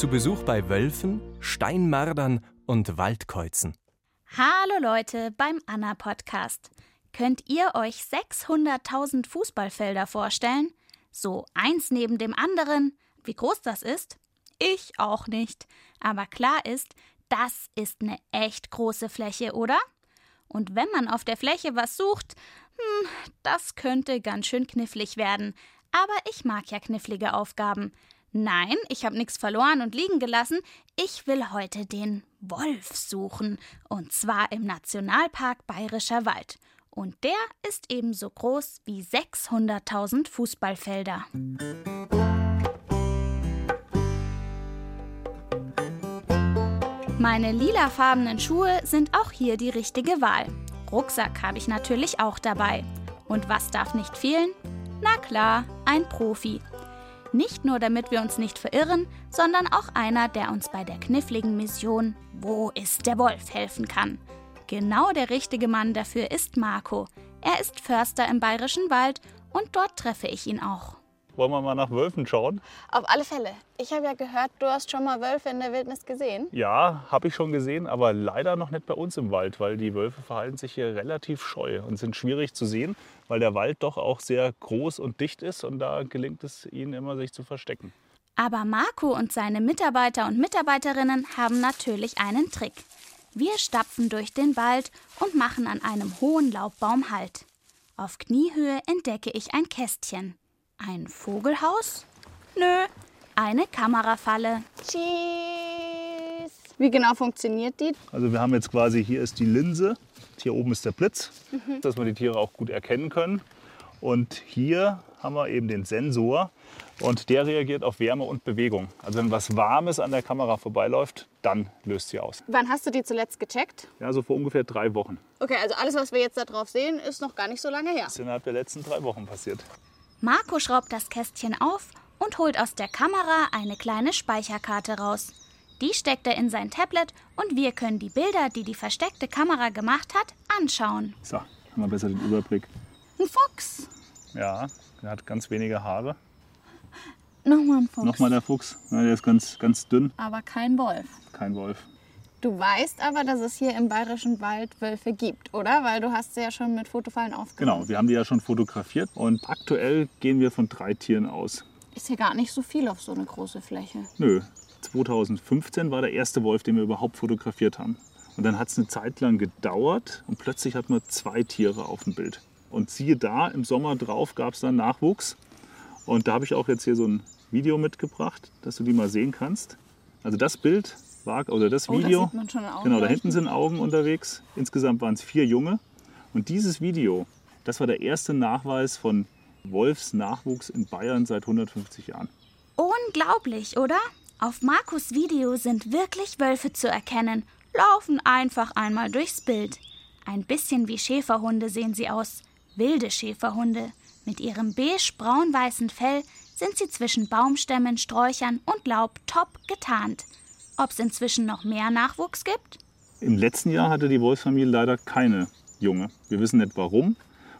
Zu Besuch bei Wölfen, Steinmardern und Waldkäuzen. Hallo Leute beim Anna Podcast. Könnt ihr euch 600.000 Fußballfelder vorstellen? So eins neben dem anderen. Wie groß das ist? Ich auch nicht. Aber klar ist, das ist eine echt große Fläche, oder? Und wenn man auf der Fläche was sucht, hm, das könnte ganz schön knifflig werden. Aber ich mag ja knifflige Aufgaben. Nein, ich habe nichts verloren und liegen gelassen. Ich will heute den Wolf suchen. Und zwar im Nationalpark Bayerischer Wald. Und der ist ebenso groß wie 600.000 Fußballfelder. Meine lilafarbenen Schuhe sind auch hier die richtige Wahl. Rucksack habe ich natürlich auch dabei. Und was darf nicht fehlen? Na klar, ein Profi. Nicht nur damit wir uns nicht verirren, sondern auch einer, der uns bei der kniffligen Mission Wo ist der Wolf helfen kann. Genau der richtige Mann dafür ist Marco. Er ist Förster im Bayerischen Wald und dort treffe ich ihn auch. Wollen wir mal nach Wölfen schauen? Auf alle Fälle. Ich habe ja gehört, du hast schon mal Wölfe in der Wildnis gesehen. Ja, habe ich schon gesehen, aber leider noch nicht bei uns im Wald, weil die Wölfe verhalten sich hier relativ scheu und sind schwierig zu sehen, weil der Wald doch auch sehr groß und dicht ist und da gelingt es ihnen immer, sich zu verstecken. Aber Marco und seine Mitarbeiter und Mitarbeiterinnen haben natürlich einen Trick. Wir stapfen durch den Wald und machen an einem hohen Laubbaum Halt. Auf Kniehöhe entdecke ich ein Kästchen. Ein Vogelhaus? Nö, eine Kamerafalle. Cheese. Wie genau funktioniert die? Also wir haben jetzt quasi, hier ist die Linse, hier oben ist der Blitz, dass wir die Tiere auch gut erkennen können. Und hier haben wir eben den Sensor und der reagiert auf Wärme und Bewegung. Also wenn was Warmes an der Kamera vorbeiläuft, dann löst sie aus. Wann hast du die zuletzt gecheckt? Ja, so vor ungefähr drei Wochen. Okay, also alles, was wir jetzt da drauf sehen, ist noch gar nicht so lange her. Das ist innerhalb der letzten drei Wochen passiert. Marco schraubt das Kästchen auf und holt aus der Kamera eine kleine Speicherkarte raus. Die steckt er in sein Tablet und wir können die Bilder, die die versteckte Kamera gemacht hat, anschauen. So, haben wir besser den Überblick. Ein Fuchs. Ja, der hat ganz wenige Haare. Nochmal ein Fuchs. Nochmal der Fuchs, ja, der ist ganz, ganz dünn, Aber kein Wolf. kein Wolf. Du weißt aber, dass es hier im Bayerischen Wald Wölfe gibt, oder? Weil du hast sie ja schon mit Fotofallen aufgenommen. Genau, wir haben die ja schon fotografiert und aktuell gehen wir von drei Tieren aus. Ist hier gar nicht so viel auf so eine große Fläche. Nö, 2015 war der erste Wolf, den wir überhaupt fotografiert haben. Und dann hat es eine Zeit lang gedauert und plötzlich hatten wir zwei Tiere auf dem Bild. Und siehe da, im Sommer drauf gab es dann Nachwuchs. Und da habe ich auch jetzt hier so ein Video mitgebracht, dass du die mal sehen kannst. Also das Bild war, oder das Oh, da Video, sieht man schon Augen genau, da hinten sind Augen unterwegs. Insgesamt waren es vier Junge. Und dieses Video, das war der erste Nachweis von Wolfsnachwuchs in Bayern seit 150 Jahren. Unglaublich, oder? Auf Markus Video sind wirklich Wölfe zu erkennen, laufen einfach einmal durchs Bild. Ein bisschen wie Schäferhunde sehen sie aus, wilde Schäferhunde. Mit ihrem beige-braun-weißen Fell sind sie zwischen Baumstämmen, Sträuchern und Laub top getarnt. Ob's inzwischen noch mehr Nachwuchs gibt? Im letzten Jahr hatte die Wolfsfamilie leider keine Junge. Wir wissen nicht warum.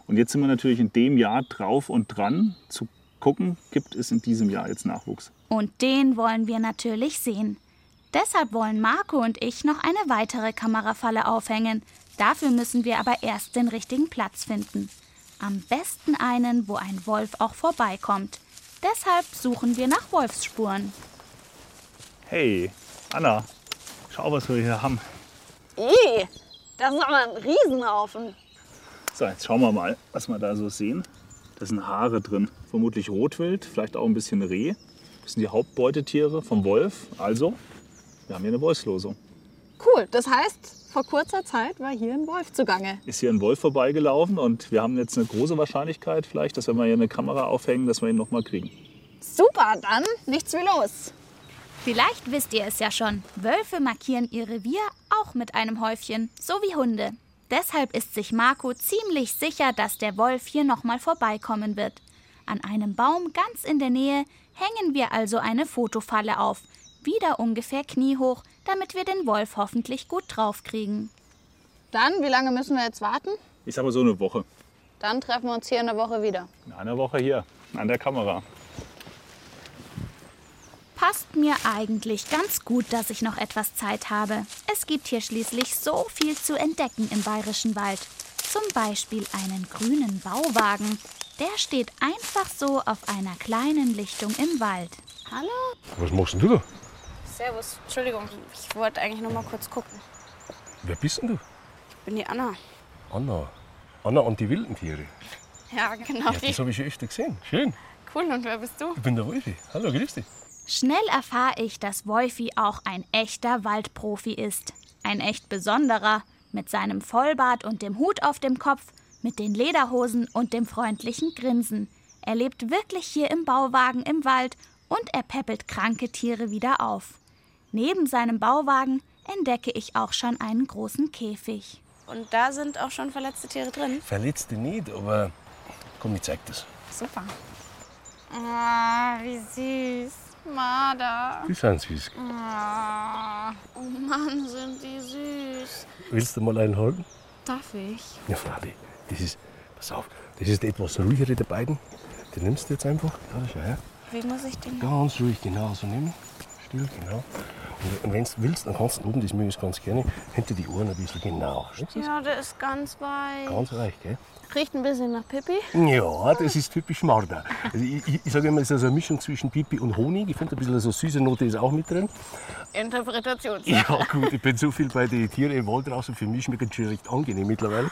Und jetzt sind wir natürlich in dem Jahr drauf und dran zu gucken, gibt es in diesem Jahr jetzt Nachwuchs. Und den wollen wir natürlich sehen. Deshalb wollen Marco und ich noch eine weitere Kamerafalle aufhängen. Dafür müssen wir aber erst den richtigen Platz finden. Am besten einen, wo ein Wolf auch vorbeikommt. Deshalb suchen wir nach Wolfsspuren. Hey, Anna, schau, was wir hier haben. Ih, das ist aber ein Riesenhaufen. So, jetzt schauen wir mal, was wir da so sehen. Da sind Haare drin. Vermutlich Rotwild, vielleicht auch ein bisschen Reh. Das sind die Hauptbeutetiere vom Wolf. Also, wir haben hier eine Wolfslosung. Cool, das heißt, vor kurzer Zeit war hier ein Wolf zugange. Ist hier ein Wolf vorbeigelaufen und wir haben jetzt eine große Wahrscheinlichkeit vielleicht, dass wenn wir hier eine Kamera aufhängen, dass wir ihn noch mal kriegen. Super, dann nichts wie los. Vielleicht wisst ihr es ja schon. Wölfe markieren ihr Revier auch mit einem Häufchen, so wie Hunde. Deshalb ist sich Marco ziemlich sicher, dass der Wolf hier nochmal vorbeikommen wird. An einem Baum ganz in der Nähe hängen wir also eine Fotofalle auf, wieder ungefähr kniehoch, damit wir den Wolf hoffentlich gut draufkriegen. Dann, wie lange müssen wir jetzt warten? Ich sage mal so eine Woche. Dann treffen wir uns hier in der Woche wieder. In einer Woche hier an der Kamera. Passt mir eigentlich ganz gut, dass ich noch etwas Zeit habe. Es gibt hier schließlich so viel zu entdecken im bayerischen Wald. Zum Beispiel einen grünen Bauwagen. Der steht einfach so auf einer kleinen Lichtung im Wald. Hallo? Was machst denn du da? Servus. Entschuldigung, ich wollte eigentlich nur mal kurz gucken. Wer bist denn du? Ich bin die Anna. Anna. Anna und die wilden Tiere. Ja, genau. Ja, das habe ich schon öfter gesehen. Schön. Cool, und wer bist du? Ich bin der Wolfi. Hallo, grüß dich. Schnell erfahre ich, dass Wolfi auch ein echter Waldprofi ist. Ein echt besonderer, mit seinem Vollbart und dem Hut auf dem Kopf, mit den Lederhosen und dem freundlichen Grinsen. Er lebt wirklich hier im Bauwagen im Wald und er peppelt kranke Tiere wieder auf. Neben seinem Bauwagen entdecke ich auch schon einen großen Käfig. Und da sind auch schon verletzte Tiere drin. Verletzt dich nicht, aber komm, ich zeig das. Super. Ah, wie süß. Marder. Die sind süß. Ah, oh Mann, sind die süß. Willst du mal einen halten? Darf ich? Ja, Fradi, das ist, pass auf, das ist der etwas ruhigere der beiden. Den nimmst du jetzt einfach. Ja, schau her. Wie muss ich den? Ganz ruhig, genau so nehmen. Still, genau. Und, wenn du willst, dann kannst du oben, das möge ich ganz gerne, hinter die Ohren ein bisschen genau. Ja, der ist ganz weich. Ganz weich, gell? Riecht ein bisschen nach Pipi. Ja, das ist typisch Marder. Also ich, ich, ich sage immer, es ist also eine Mischung zwischen Pipi und Honig. Ich finde, ein bisschen so süße Note ist auch mit drin. Interpretationssache. Ja, gut, ich bin so viel bei den Tieren im Wald draußen. Für mich schmeckt es schon recht angenehm mittlerweile.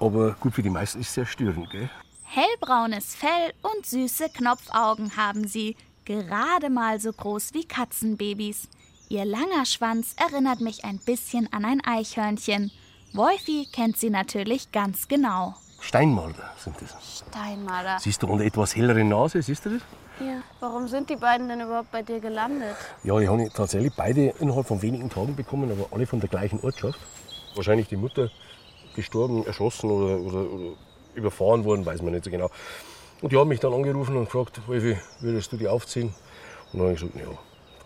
Aber gut, für die meisten ist es sehr störend, gell? Hellbraunes Fell und süße Knopfaugen haben sie, gerade mal so groß wie Katzenbabys. Ihr langer Schwanz erinnert mich ein bisschen an ein Eichhörnchen. Wolfi kennt sie natürlich ganz genau. Steinmarder sind das. Steinmarder. Siehst du, und eine etwas hellere Nase, siehst du das? Ja. Warum sind die beiden denn überhaupt bei dir gelandet? Ja, die habe ich tatsächlich beide innerhalb von wenigen Tagen bekommen, aber alle von der gleichen Ortschaft. Wahrscheinlich die Mutter gestorben, erschossen oder, oder, oder überfahren worden, weiß man nicht so genau. Und die haben mich dann angerufen und gefragt, Wolfi, würdest du die aufziehen? Und dann habe ich gesagt, ja,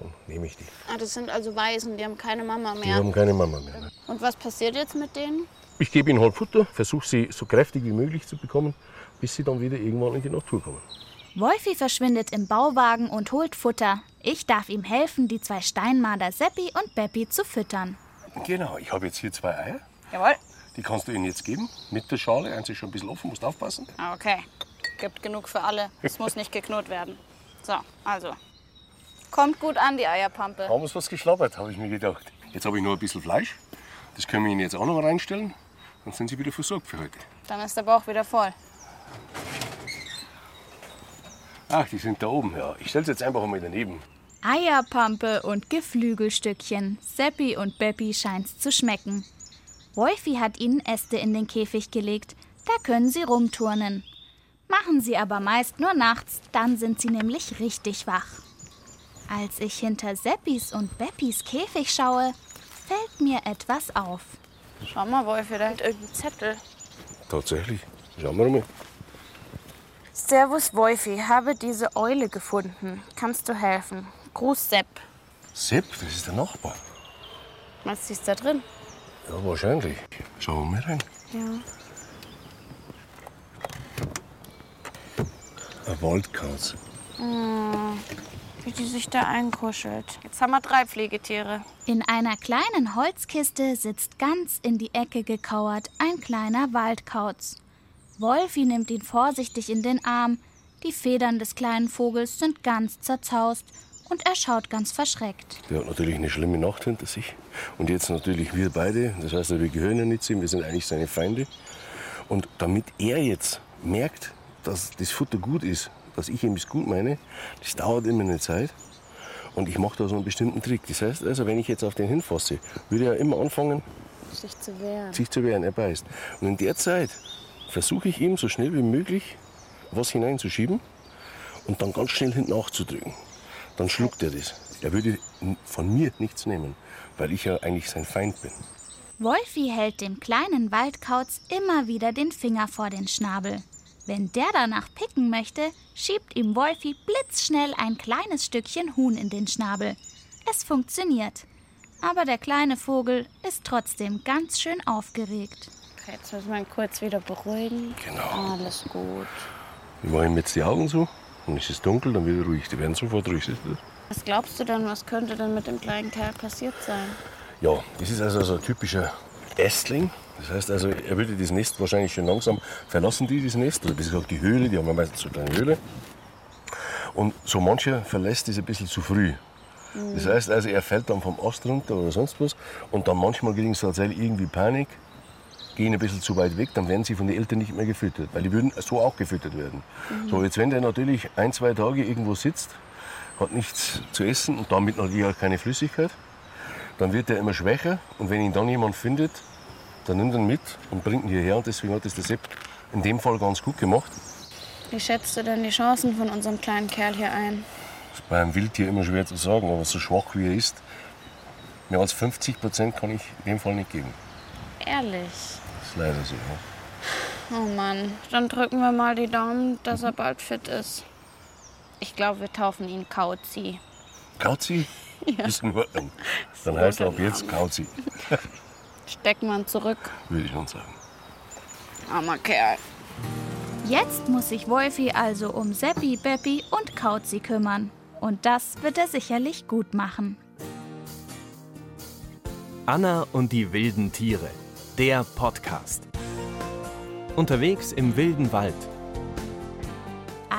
dann nehme ich die. Ah, das sind also Waisen, die haben keine Mama Die mehr. haben keine Mama mehr. ne? Und was passiert jetzt mit denen? Ich gebe ihnen halt Futter, versuche sie so kräftig wie möglich zu bekommen, bis sie dann wieder irgendwann in die Natur kommen. Wolfi verschwindet im Bauwagen und holt Futter. Ich darf ihm helfen, die zwei Steinmarder Seppi und Beppi zu füttern. Genau, ich habe jetzt hier zwei Eier. Jawohl. Die kannst du ihnen jetzt geben, mit der Schale. Eins ist schon ein bisschen offen, musst aufpassen. Ah, Okay. Gibt genug für alle. Es muss nicht geknurrt werden. So, also. Kommt gut an, die Eierpampe. Haben wir was geschlabbert, habe ich mir gedacht. Jetzt habe ich noch ein bisschen Fleisch. Das können wir ihnen jetzt auch noch reinstellen. Dann sind sie wieder versorgt für heute. Dann ist der Bauch wieder voll. Ach, die sind da oben. Ja, ich stelle sie jetzt einfach mal daneben. Eierpampe und Geflügelstückchen. Seppi und Beppi scheint's zu schmecken. Wolfi hat ihnen Äste in den Käfig gelegt. Da können sie rumturnen. Machen sie aber meist nur nachts, dann sind sie nämlich richtig wach. Als ich hinter Seppis und Beppis Käfig schaue, fällt mir etwas auf. Schau mal, Wolfi, da hängt irgendein Zettel. Tatsächlich. Schauen wir mal. Servus, Wolfi. Habe diese Eule gefunden. Kannst du helfen? Gruß, Sepp. Sepp, das ist der Nachbar. Was ist da drin? Ja, wahrscheinlich. Schauen wir mal rein. Ja. Eine Waldkauz. Wie die sich da einkuschelt. Jetzt haben wir drei Pflegetiere. In einer kleinen Holzkiste sitzt ganz in die Ecke gekauert ein kleiner Waldkauz. Wolfi nimmt ihn vorsichtig in den Arm. Die Federn des kleinen Vogels sind ganz zerzaust und er schaut ganz verschreckt. Der hat natürlich eine schlimme Nacht hinter sich. Und jetzt natürlich wir beide. Das heißt, wir gehören ja nicht zu ihm. Wir sind eigentlich seine Feinde. Und damit er jetzt merkt, dass das Futter gut ist, dass ich ihm das gut meine, das dauert immer eine Zeit. Und ich mache da so einen bestimmten Trick. Das heißt also, wenn ich jetzt auf den hinfasse, würde er immer anfangen, Sich zu wehren. sich zu wehren. Er beißt. Und in der Zeit versuche ich ihm so schnell wie möglich was hineinzuschieben und dann ganz schnell hinten nachzudrücken. Dann schluckt er das. Er würde von mir nichts nehmen, weil ich ja eigentlich sein Feind bin. Wolfi hält dem kleinen Waldkauz immer wieder den Finger vor den Schnabel. Wenn der danach picken möchte, schiebt ihm Wolfi blitzschnell ein kleines Stückchen Huhn in den Schnabel. Es funktioniert. Aber der kleine Vogel ist trotzdem ganz schön aufgeregt. Okay, jetzt müssen wir ihn kurz wieder beruhigen. Genau. Alles gut. Wir machen ihm jetzt die Augen zu Dann ist es dunkel, dann wird er ruhig. Die werden sofort ruhig. Siehst du das? Was glaubst du denn, was könnte denn mit dem kleinen Kerl passiert sein? Ja, das ist also so ein typischer Ästling. Das heißt also, er würde das Nest wahrscheinlich schon langsam verlassen, die, das Nest, oder bis gesagt die Höhle, die haben ja meistens so eine kleine Höhle. Und so mancher verlässt das ein bisschen zu früh. Das heißt also, er fällt dann vom Ast runter oder sonst was und dann manchmal kriegen sie tatsächlich irgendwie Panik, gehen ein bisschen zu weit weg, dann werden sie von den Eltern nicht mehr gefüttert, weil die würden so auch gefüttert werden. So, jetzt wenn der natürlich ein, zwei Tage irgendwo sitzt, hat nichts zu essen und damit natürlich auch keine Flüssigkeit, dann wird er immer schwächer und wenn ihn dann jemand findet, dann nimmt er ihn mit und bringt ihn hierher und deswegen hat das der Sepp in dem Fall ganz gut gemacht. Wie schätzt du denn die Chancen von unserem kleinen Kerl hier ein? Das ist bei einem Wildtier immer schwer zu sagen, aber so schwach wie er ist, mehr als 50 Prozent kann ich in dem Fall nicht geben. Ehrlich? Das ist leider so. Ja. Oh Mann, dann drücken wir mal die Daumen, dass er bald fit ist. Ich glaube, wir taufen ihn Kauzi. Kauzi? Ist in Ordnung. Dann heißt er ab jetzt Kauzi, Stecken wir ihn zurück. würde ich schon sagen. Armer Kerl. Jetzt muss sich Wolfi also um Seppi, Beppi und Kauzi kümmern. Und das wird er sicherlich gut machen. Anna und die wilden Tiere. Der Podcast. Unterwegs im wilden Wald.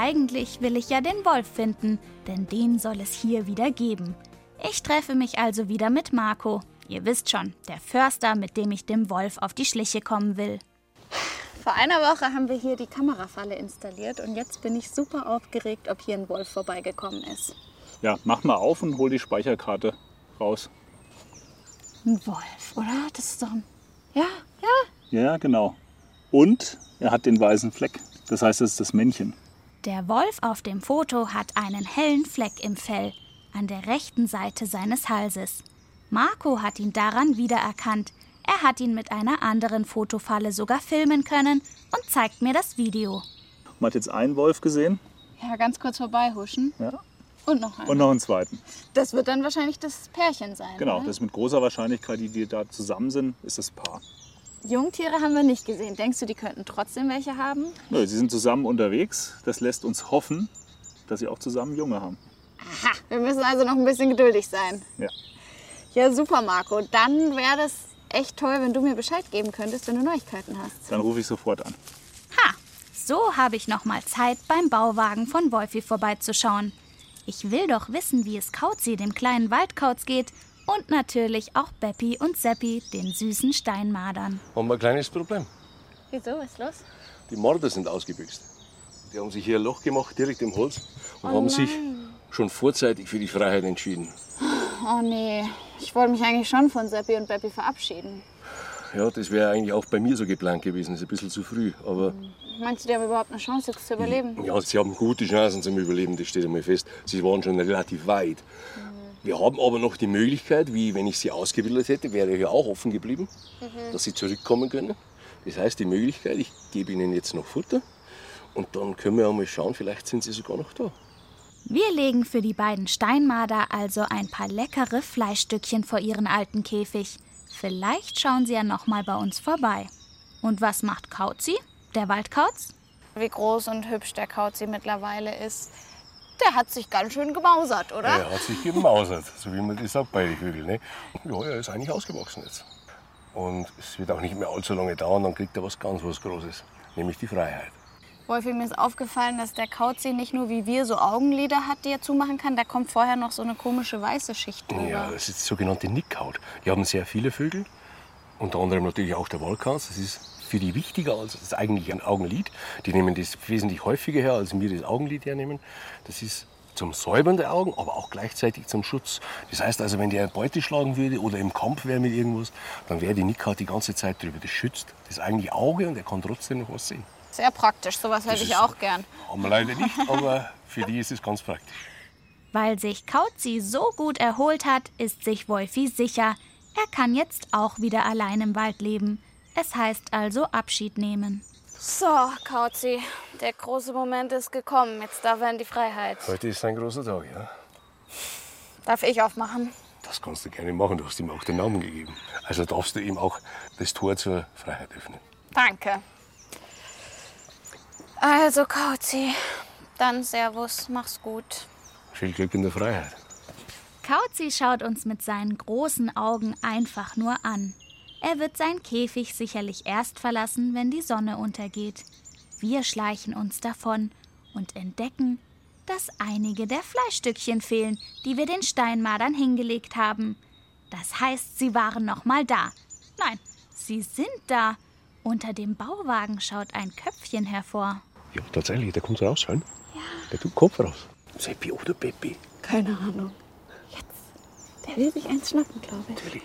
Eigentlich will ich ja den Wolf finden, denn den soll es hier wieder geben. Ich treffe mich also wieder mit Marco. Ihr wisst schon, der Förster, mit dem ich dem Wolf auf die Schliche kommen will. Vor einer Woche haben wir hier die Kamerafalle installiert und jetzt bin ich super aufgeregt, ob hier ein Wolf vorbeigekommen ist. Ja, mach mal auf und hol die Speicherkarte raus. Ein Wolf, oder? Das ist doch ein. Ja, ja. Ja, genau. Und er hat den weißen Fleck. Das heißt, es ist das Männchen. Der Wolf auf dem Foto hat einen hellen Fleck im Fell, an der rechten Seite seines Halses. Marco hat ihn daran wiedererkannt. Er hat ihn mit einer anderen Fotofalle sogar filmen können und zeigt mir das Video. Man hat jetzt einen Wolf gesehen Ja, ganz kurz vorbeihuschen. ja, Und noch einen. und noch einen zweiten. Das wird dann wahrscheinlich das Pärchen sein. Genau, Oder? das ist mit großer Wahrscheinlichkeit, die, die da zusammen sind, ist das Paar. Jungtiere haben wir nicht gesehen. Denkst du, die könnten trotzdem welche haben? Nö, sie sind zusammen unterwegs. Das lässt uns hoffen, dass sie auch zusammen Junge haben. Aha, wir müssen also noch ein bisschen geduldig sein. Ja. Ja, super, Marco. Dann wäre das echt toll, wenn du mir Bescheid geben könntest, wenn du Neuigkeiten hast. Dann rufe ich sofort an. Ha, so habe ich noch mal Zeit, beim Bauwagen von Wolfi vorbeizuschauen. Ich will doch wissen, wie es Kauzi, dem kleinen Waldkauz, geht. Und natürlich auch Beppi und Seppi, den süßen Steinmadern. Haben wir ein kleines Problem. Wieso, was ist los? Die Morde sind ausgebüxt. Die haben sich hier ein Loch gemacht, direkt im Holz, und haben sich schon vorzeitig für die Freiheit entschieden. Oh nee, ich wollte mich eigentlich schon von Seppi und Beppi verabschieden. Ja, das wäre eigentlich auch bei mir so geplant gewesen. Das ist ein bisschen zu früh. Aber Meinst du, die haben überhaupt eine Chance, jetzt zu überleben? ja, sie haben gute Chancen zum Überleben, das steht einmal fest. Sie waren schon relativ weit. Wir haben aber noch die Möglichkeit, wie wenn ich sie ausgebildet hätte, wäre ja auch offen geblieben, dass sie zurückkommen können. Das heißt, die Möglichkeit, ich gebe ihnen jetzt noch Futter und dann können wir einmal schauen, vielleicht sind sie sogar noch da. Wir legen für die beiden Steinmarder also ein paar leckere Fleischstückchen vor ihren alten Käfig. Vielleicht schauen sie ja noch mal bei uns vorbei. Und was macht Kauzi, der Waldkauz? Wie groß und hübsch der Kauzi mittlerweile ist. Der hat sich ganz schön gemausert, oder? Er hat sich gemausert, so wie man das sagt bei den Vögeln. Ne? Ja, er ist eigentlich ausgewachsen jetzt. Und es wird auch nicht mehr allzu lange dauern, dann kriegt er was ganz was Großes, nämlich die Freiheit. Wolfi, mir ist aufgefallen, dass der Kauzi nicht nur wie wir so Augenlider hat, die er zumachen kann. Da kommt vorher noch so eine komische weiße Schicht drüber. Ja, das ist die sogenannte Nickhaut. Die haben sehr viele Vögel, unter anderem natürlich auch der Waldkauz. Das ist für die wichtiger als das eigentliche ein Augenlid. Die nehmen das wesentlich häufiger her, als wir das Augenlid hernehmen. Das ist zum Säubern der Augen, aber auch gleichzeitig zum Schutz. Das heißt also, wenn der eine Beute schlagen würde oder im Kampf wäre mit irgendwas, dann wäre die Nickhaut die ganze Zeit drüber. Das schützt das eigentliche Auge und er kann trotzdem noch was sehen. Sehr praktisch, sowas hätte ich auch gern. Haben wir leider nicht, aber für die ist es ganz praktisch. Weil sich Kauzi so gut erholt hat, ist sich Wolfi sicher. Er kann jetzt auch wieder allein im Wald leben. Es heißt also Abschied nehmen. So, Kauzi, der große Moment ist gekommen. Jetzt darf er in die Freiheit. Heute ist ein großer Tag, ja. Darf ich aufmachen? Das kannst du gerne machen, du hast ihm auch den Namen gegeben. Also darfst du ihm auch das Tor zur Freiheit öffnen. Danke. Also, Kauzi, Dann Servus, mach's gut. Viel Glück in der Freiheit. Kauzi schaut uns mit seinen großen Augen einfach nur an. Er wird sein Käfig sicherlich erst verlassen, wenn die Sonne untergeht. Wir schleichen uns davon und entdecken, dass einige der Fleischstückchen fehlen, die wir den Steinmadern hingelegt haben. Das heißt, sie waren noch mal da. Nein, sie sind da. Unter dem Bauwagen schaut ein Köpfchen hervor. Ja, tatsächlich, der kommt raus, schön. Ja. Der tut Kopf raus. Seppi oder Peppi? Keine Ahnung. Jetzt. Der will sich eins schnappen, glaube ich. Natürlich.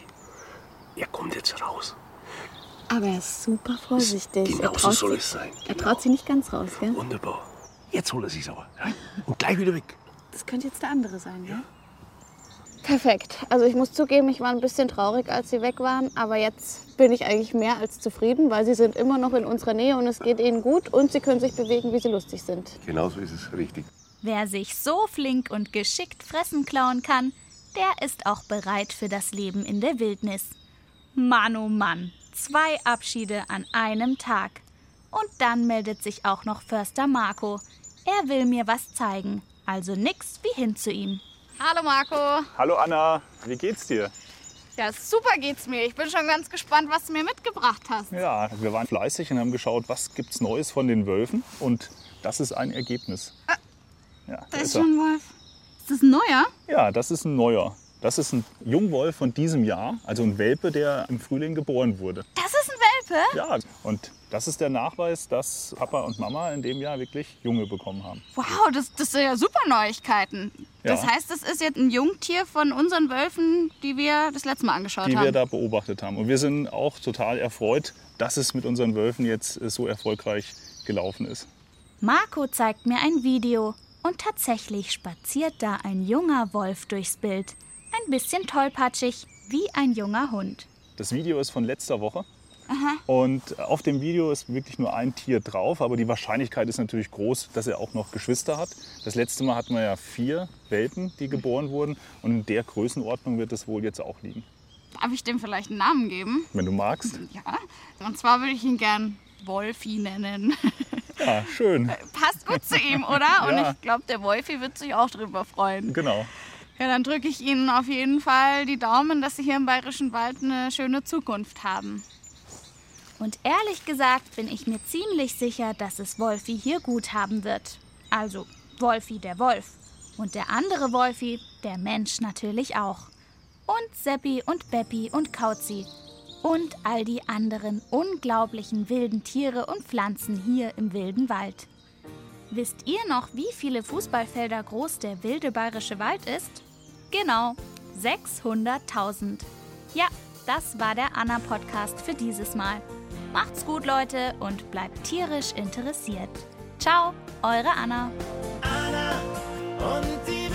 Er kommt jetzt raus. Aber er ist super vorsichtig. Genau er so soll sich, es sein. Er Genau. traut sie nicht ganz raus, gell? Wunderbar. Jetzt holt er sich's aber. Ja? Und gleich wieder weg. Das könnte jetzt der andere sein, gell? Perfekt. Also ich muss zugeben, ich war ein bisschen traurig, als sie weg waren, aber jetzt bin ich eigentlich mehr als zufrieden, weil sie sind immer noch in unserer Nähe und es geht ihnen gut und sie können sich bewegen, wie sie lustig sind. Genau so ist es richtig. Wer sich so flink und geschickt Fressen klauen kann, der ist auch bereit für das Leben in der Wildnis. Mann, oh Mann, zwei Abschiede an einem Tag. Und dann meldet sich auch noch Förster Marco. Er will mir was zeigen, also nix wie hin zu ihm. Hallo Marco. Hallo Anna, wie geht's dir? Ja, super geht's mir. Ich bin schon ganz gespannt, was du mir mitgebracht hast. Ja, wir waren fleißig und haben geschaut, was gibt's Neues von den Wölfen. Und das ist ein Ergebnis. Ja, Da da ist schon ein Wolf. Ist das ein neuer? ja, das ist ein neuer. Das ist ein Jungwolf von diesem Jahr, also ein Welpe, der im Frühling geboren wurde. Das ist ein Welpe? Ja, und das ist der Nachweis, dass Papa und Mama in dem Jahr wirklich Junge bekommen haben. Wow, das, das sind ja super Neuigkeiten. Das Ja. heißt, das ist jetzt ein Jungtier von unseren Wölfen, die wir das letzte Mal angeschaut die haben. wir da beobachtet haben. Und wir sind auch total erfreut, dass es mit unseren Wölfen jetzt äh, so erfolgreich gelaufen ist. Marco zeigt mir ein Video und tatsächlich spaziert da ein junger Wolf durchs Bild. Ein bisschen tollpatschig, wie ein junger Hund. Das Video ist von letzter Woche. Und auf dem Video ist wirklich nur ein Tier drauf, aber die Wahrscheinlichkeit ist natürlich groß, dass er auch noch Geschwister hat. Das letzte Mal hatten wir ja vier Welpen, die geboren wurden. Und in der Größenordnung wird es wohl jetzt auch liegen. Darf ich dem vielleicht einen Namen geben? Wenn du magst. Ja. Und zwar würde ich ihn gern Wolfi nennen. Ja, schön. Passt gut zu ihm, oder? Und Ja. ich glaube, der Wolfi wird sich auch drüber freuen. Genau. Ja, dann drücke ich Ihnen auf jeden Fall die Daumen, dass Sie hier im Bayerischen Wald eine schöne Zukunft haben. Und ehrlich gesagt bin ich mir ziemlich sicher, dass es Wolfi hier gut haben wird. Also Wolfi der Wolf. Und der andere Wolfi, der Mensch natürlich auch. Und Seppi und Beppi und Kauzi. Und all die anderen unglaublichen wilden Tiere und Pflanzen hier im wilden Wald. Wisst ihr noch, wie viele Fußballfelder groß der wilde bayerische Wald ist? Genau, 600.000. Ja, das war der Anna-Podcast für dieses Mal. Macht's gut, Leute, und bleibt tierisch interessiert. Ciao, eure Anna. Anna und die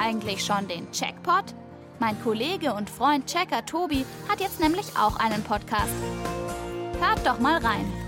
eigentlich schon den Checkpot? Mein Kollege und Freund Checker Tobi hat jetzt nämlich auch einen Podcast. Hört doch mal rein.